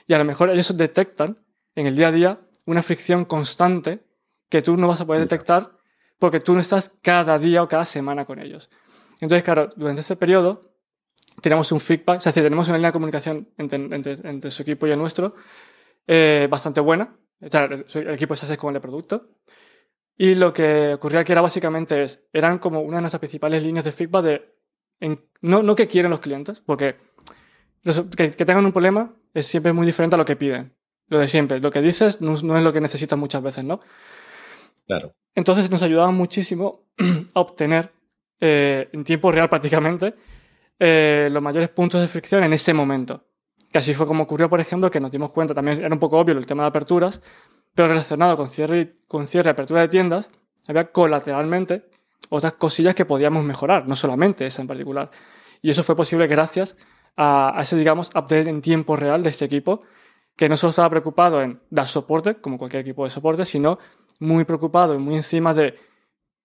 Y a lo mejor ellos detectan en el día a día una fricción constante que tú no vas a poder detectar porque tú no estás cada día o cada semana con ellos. Entonces, claro, durante este periodo tenemos un feedback, es decir, tenemos una línea de comunicación entre, su equipo y el nuestro eh, bastante buena. O sea, el, equipo se hace con el producto. Y lo que ocurría aquí era básicamente es, eran como una de nuestras principales líneas de feedback de no, no que quieren los clientes, porque que, tengan un problema es siempre muy diferente a lo que piden. Lo de siempre. Lo que dices no, es lo que necesitas muchas veces, ¿no? Claro. Entonces nos ayudaba muchísimo <clears throat> a obtener eh, en tiempo real prácticamente eh, los mayores puntos de fricción en ese momento. Que así fue como ocurrió, por ejemplo, que nos dimos cuenta, también era un poco obvio el tema de aperturas, pero relacionado con cierre, con cierre y apertura de tiendas, había colateralmente otras cosillas que podíamos mejorar, no solamente esa en particular. Y eso fue posible gracias a, ese, digamos, update en tiempo real de este equipo, que no solo estaba preocupado en dar soporte, como cualquier equipo de soporte, sino muy preocupado y muy encima de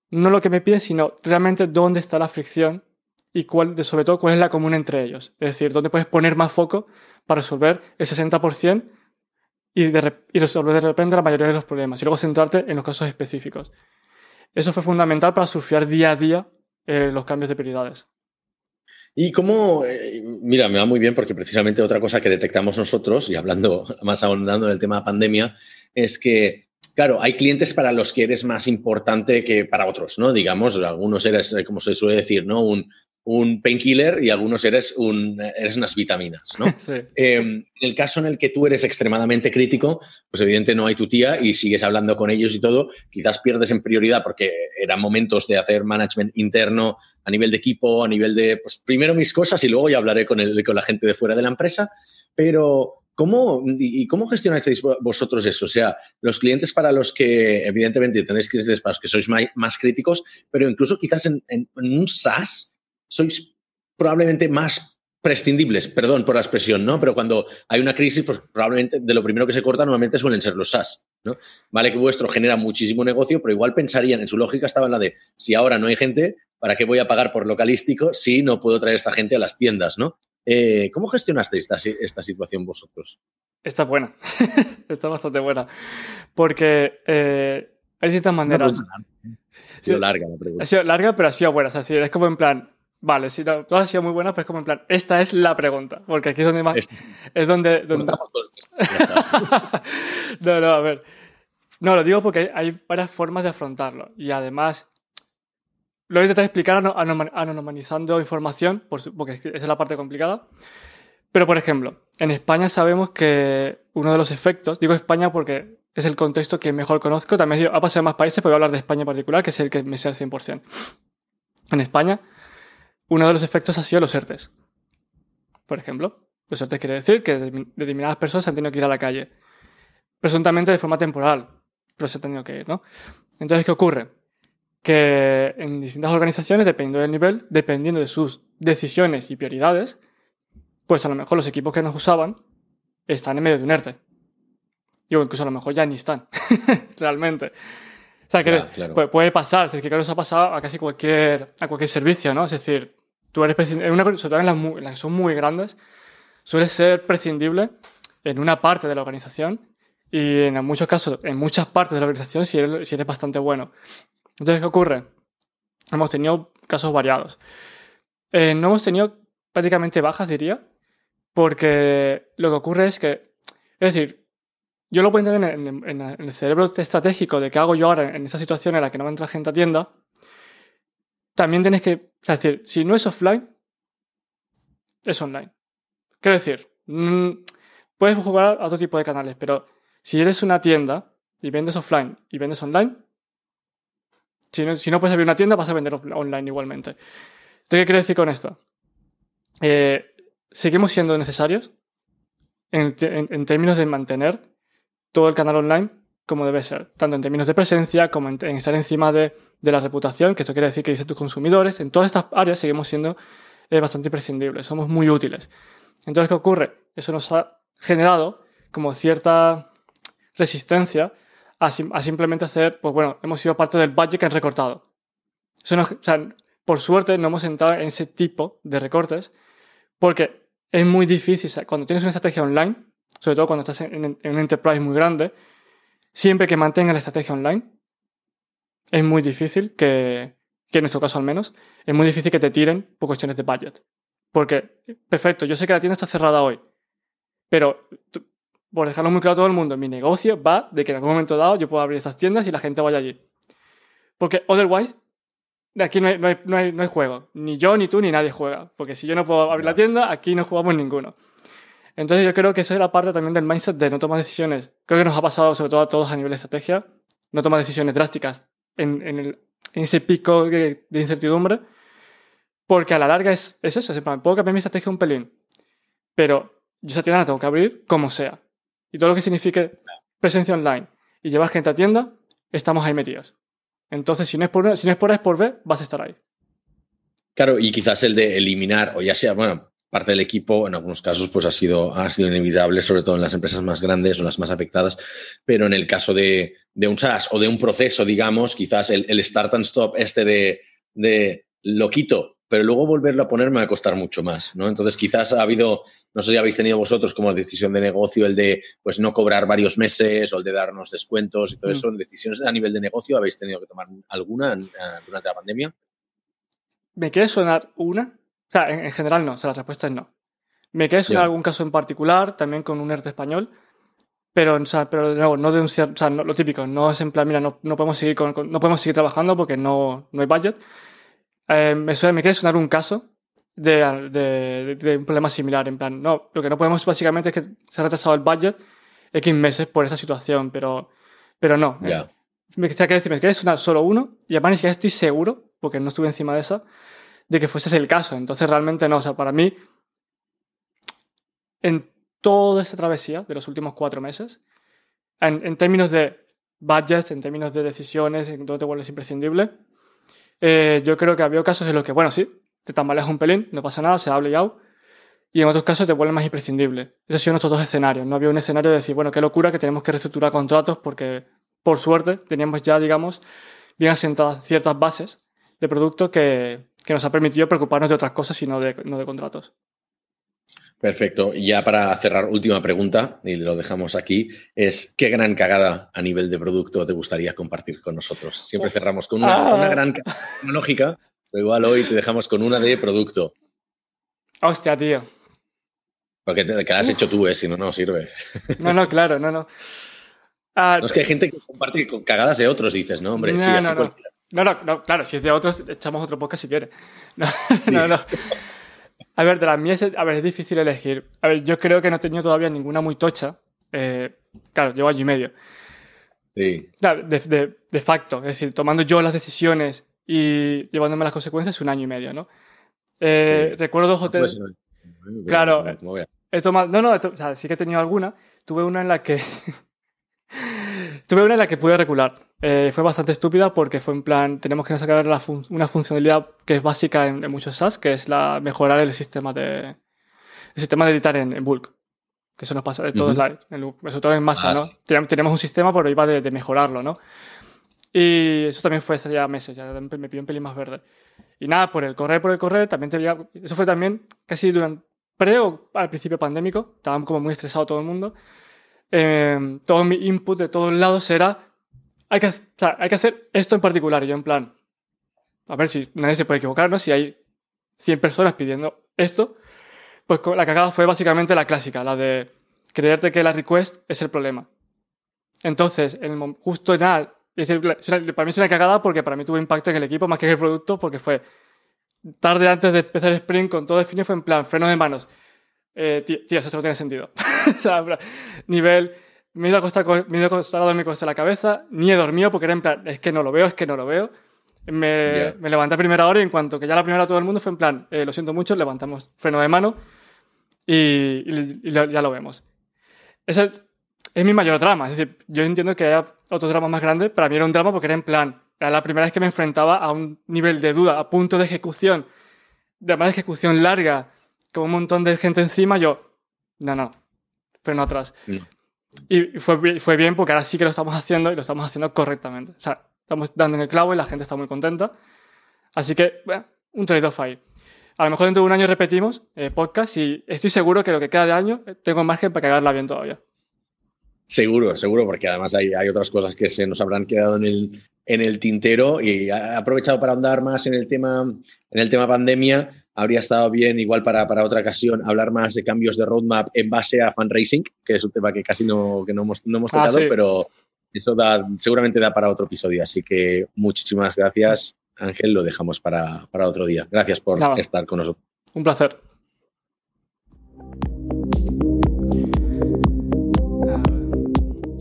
no lo que me piden, sino realmente dónde está la fricción y cuál, sobre todo cuál es la común entre ellos. Es decir, dónde puedes poner más foco para resolver el 60% y, y resolver de repente la mayoría de los problemas y luego centrarte en los casos específicos. Eso fue fundamental para surfear día a día eh, los cambios de prioridades. Y cómo, eh, mira, me va muy bien porque precisamente otra cosa que detectamos nosotros, y hablando <laughs> más ahondando del tema pandemia, es que, claro, hay clientes para los que eres más importante que para otros, ¿no? Digamos, algunos eres, eh, como se suele decir, ¿no? Un, un painkiller y algunos eres, un, eres unas vitaminas. ¿no? <laughs> Em, en el caso en el que tú eres extremadamente crítico, pues evidentemente no hay tu tía y sigues hablando con ellos y todo, quizás pierdes en prioridad porque eran momentos de hacer management interno a nivel de equipo, a nivel de, pues primero mis cosas y luego ya hablaré con, el, con la gente de fuera de la empresa, pero... ¿Cómo, ¿Y cómo gestionasteis vosotros eso? O sea, los clientes para los que, evidentemente, tenéis clientes para los que sois más, críticos, pero incluso quizás en, en un SaaS, sois probablemente más prescindibles, perdón por la expresión, ¿no? Pero cuando hay una crisis, pues probablemente de lo primero que se corta normalmente suelen ser los SaaS, ¿no? Vale que vuestro genera muchísimo negocio, pero igual pensarían, en su lógica estaba en la de, si ahora no hay gente, ¿para qué voy a pagar por localístico si no puedo traer esta gente a las tiendas, ¿no? Eh, ¿Cómo gestionasteis esta, esta, situación vosotros? Está buena, <laughs> está bastante buena, porque eh, hay distintas maneras. Ha sido larga la pregunta. Ha sido larga, pero ha sido buena. Es como en plan, vale, sí, todas han sido muy buenas, pero es como en plan, esta es la pregunta. Porque aquí es donde más. Es donde. donde... <laughs> no, no, a ver. No, lo digo porque hay varias formas de afrontarlo. Y además, lo voy a intentar explicar anonimizando información, porque esa es la parte complicada. Pero, por ejemplo, en España sabemos que uno de los efectos, digo España porque es el contexto que mejor conozco. También ha pasado en más países, pero voy a hablar de España en particular, que es el que me sé al 100%. En España, uno de los efectos ha sido los ERTES. Por ejemplo, los ERTES quiere decir que determinadas personas han tenido que ir a la calle. Presuntamente de forma temporal, pero se han tenido que ir, ¿no? Entonces, ¿qué ocurre? Que en distintas organizaciones, dependiendo del nivel, dependiendo de sus decisiones y prioridades, pues a lo mejor los equipos que nos usaban están en medio de un ERTE Digo, incluso a lo mejor ya ni están, <laughs> realmente. O sea, que Puede, pasar, es decir, que claro, eso ha pasado a casi cualquier, a cualquier servicio, ¿no? Es decir, tú eres en una, sobre todo en las, que son muy grandes, suele ser prescindible en una parte de la organización y en muchos casos, en muchas partes de la organización, si eres, si eres bastante bueno. Entonces, ¿qué ocurre? Hemos tenido casos variados. Eh, no hemos tenido prácticamente bajas, diría, porque lo que ocurre es que, es decir, yo lo puedo entender en, el cerebro estratégico de qué hago yo ahora en esa situación en la que no me entra gente a tienda. También tienes que, es decir, si no es offline, es online. Quiero decir, mm, puedes jugar a otro tipo de canales, pero si eres una tienda y vendes offline y vendes online, si no, puedes abrir una tienda, vas a vender online igualmente. Entonces, ¿qué quiero decir con esto? Eh, seguimos siendo necesarios en términos de mantener todo el canal online como debe ser, tanto en términos de presencia como en, estar encima de, la reputación, que eso quiere decir que dicen tus consumidores. En todas estas áreas seguimos siendo eh, bastante imprescindibles, somos muy útiles. Entonces, ¿qué ocurre? Eso nos ha generado como cierta resistencia a, simplemente hacer, pues bueno, hemos sido parte del budget que han recortado. Eso o sea, por suerte no hemos entrado en ese tipo de recortes porque es muy difícil, cuando tienes una estrategia online, sobre todo cuando estás en, un enterprise muy grande, siempre que mantengas la estrategia online, es muy difícil que, que en nuestro caso al menos, es muy difícil que te tiren por cuestiones de budget. Porque, perfecto, yo sé que la tienda está cerrada hoy, pero por dejarlo muy claro a todo el mundo, mi negocio va de que en algún momento dado yo pueda abrir estas tiendas y la gente vaya allí. Porque otherwise, aquí no hay, no, hay, no, hay, no hay juego. Ni yo, ni tú, ni nadie juega. Porque si yo no puedo abrir la tienda, aquí no jugamos ninguno. Entonces yo creo que eso es la parte también del mindset de no tomar decisiones. Creo que nos ha pasado sobre todo a todos a nivel de estrategia. No tomar decisiones drásticas en, en, el, en ese pico de, incertidumbre. Porque a la larga es, es eso. Es puedo cambiar mi estrategia un pelín. Pero yo esa tienda la tengo que abrir como sea. Y todo lo que signifique presencia online y llevar gente a tienda, estamos ahí metidos. Entonces, si no es por, si no es por por B, vas a estar ahí. Claro, y quizás el de eliminar, o ya sea, bueno, parte del equipo, en algunos casos, pues ha sido, ha sido inevitable, sobre todo en las empresas más grandes o las más afectadas, pero en el caso de, de un SaaS o de un proceso, digamos, quizás el, el start and stop este de, de lo quito, pero luego volverlo a poner me va a costar mucho más, ¿no? Entonces quizás ha habido, no sé si habéis tenido vosotros como decisión de negocio el de pues no cobrar varios meses o el de darnos descuentos y todo mm. eso, decisiones a nivel de negocio, ¿habéis tenido que tomar alguna durante la pandemia? ¿Me quiere sonar una? O sea, en, en general no, o sea, la respuesta es no. Me sonar yeah. algún caso en particular, también con un ERTE español, pero, o sea, pero no, no de un o sea, no, lo típico, no es en plan, mira, no, no podemos seguir con, con, no podemos seguir trabajando porque no, no hay budget eh, me, suena, me quiere sonar un caso de, de, de, un problema similar. En plan, no, lo que no podemos básicamente es que se ha retrasado el budget X meses por esa situación, pero, pero no. Yeah. Eh, me quería decir, me sonar solo uno y además ni siquiera estoy seguro, porque no estuve encima de esa, de que fuese ese el caso. Entonces realmente no, o sea, para mí, en toda esta travesía de los últimos cuatro meses, en, términos de budgets, en términos de decisiones, en todo te vuelves imprescindible, eh, yo creo que había casos en los que, bueno, sí, te tambaleas un pelín, no pasa nada, se ha hablado y en otros casos te vuelve más imprescindible. Esos son nuestros dos escenarios. No había un escenario de decir, bueno, qué locura que tenemos que reestructurar contratos porque, por suerte, teníamos ya, digamos, bien asentadas ciertas bases de producto que, que nos ha permitido preocuparnos de otras cosas y no de, no de contratos. Perfecto. Y ya para cerrar, última pregunta, y lo dejamos aquí, es ¿qué gran cagada a nivel de producto te gustaría compartir con nosotros? Siempre cerramos con una, ah. una gran cagada tecnológica, pero igual hoy te dejamos con una de producto. Hostia, tío. Porque te, que la has Uf. hecho tú, ¿eh? si no, no sirve. No, no, claro, no, no. No es que hay gente que comparte cagadas de otros, dices, ¿no? Hombre, no, sí, así no, cualquiera. No, no, no, claro, si es de otros, echamos otro podcast si quiere. <laughs> No, no, no. A ver, de las mías, a ver, es difícil elegir. A ver, yo creo que no he tenido todavía ninguna muy tocha. Eh, claro, llevo año y medio. Sí. De, de, de, facto, es decir, tomando yo las decisiones y llevándome las consecuencias, un año y medio, ¿no? Eh, sí. Recuerdo dos hoteles. No claro, he tomado. No, no, o sea, sí que he tenido alguna. Tuve una en la que. <laughs> Tuve una en la que pude recular. Eh, fue bastante estúpida porque fue en plan, tenemos que sacar fun una funcionalidad que es básica en, en, muchos SaaS, que es la mejorar el sistema de, el sistema de editar en, en bulk. Que eso nos pasa de todos, uh -huh. la, sobre todo en masa, ah, ¿no? Sí. Tenemos un sistema, pero iba de, de, mejorarlo, ¿no? Y eso también fue hace ya meses, ya me pidió un pelín más verde. Y nada, por el correr, por el correr, también te veía, eso fue también casi durante, pre o al principio pandémico, estaba como muy estresado todo el mundo. Eh, todo mi input de todos lados era hay que, o sea, hay hacer esto en particular. Yo en plan, a ver si nadie se puede equivocar, ¿no? Si hay 100 personas pidiendo esto, pues la cagada fue básicamente la clásica, la de creerte que la request es el problema. Entonces, justo nada, para mí es una cagada porque para mí tuvo impacto en el equipo más que en el producto, porque fue tarde antes de empezar el sprint con todo definido, fue en plan, freno de manos. Eh, tío, eso no tiene sentido. <laughs> nivel me he ido me he a dormir con la cabeza, ni he dormido porque era en plan, es que no lo veo, es que no lo veo. Me, yeah. me levanté a primera hora y en cuanto que ya la primera todo el mundo fue en plan, eh, lo siento mucho, levantamos freno de mano y, y, y ya lo vemos. Ese es mi mayor drama. Es decir, yo entiendo que haya otro drama más grande, para mí era un drama porque era en plan, era la primera vez que me enfrentaba a un nivel de duda, a punto de ejecución, de más ejecución larga, con un montón de gente encima, yo, no, no, freno atrás. No. Y fue, fue bien porque ahora sí que lo estamos haciendo y lo estamos haciendo correctamente. O sea, estamos dando en el clavo y la gente está muy contenta. Así que, bueno, un trade-off ahí. A lo mejor dentro de un año repetimos eh, podcast y estoy seguro que lo que queda de año eh, tengo margen para cagarla bien todavía. Seguro, seguro, porque además hay, hay otras cosas que se nos habrán quedado en el, en el tintero y he aprovechado para andar más en el tema, en el tema pandemia habría estado bien, igual para, para, otra ocasión, hablar más de cambios de roadmap en base a fundraising, que es un tema que casi no, que no hemos, no hemos tocado, ah, sí. pero eso da, seguramente da para otro episodio. Así que muchísimas gracias, Ángel, lo dejamos para, otro día. Gracias por estar con nosotros. Un placer.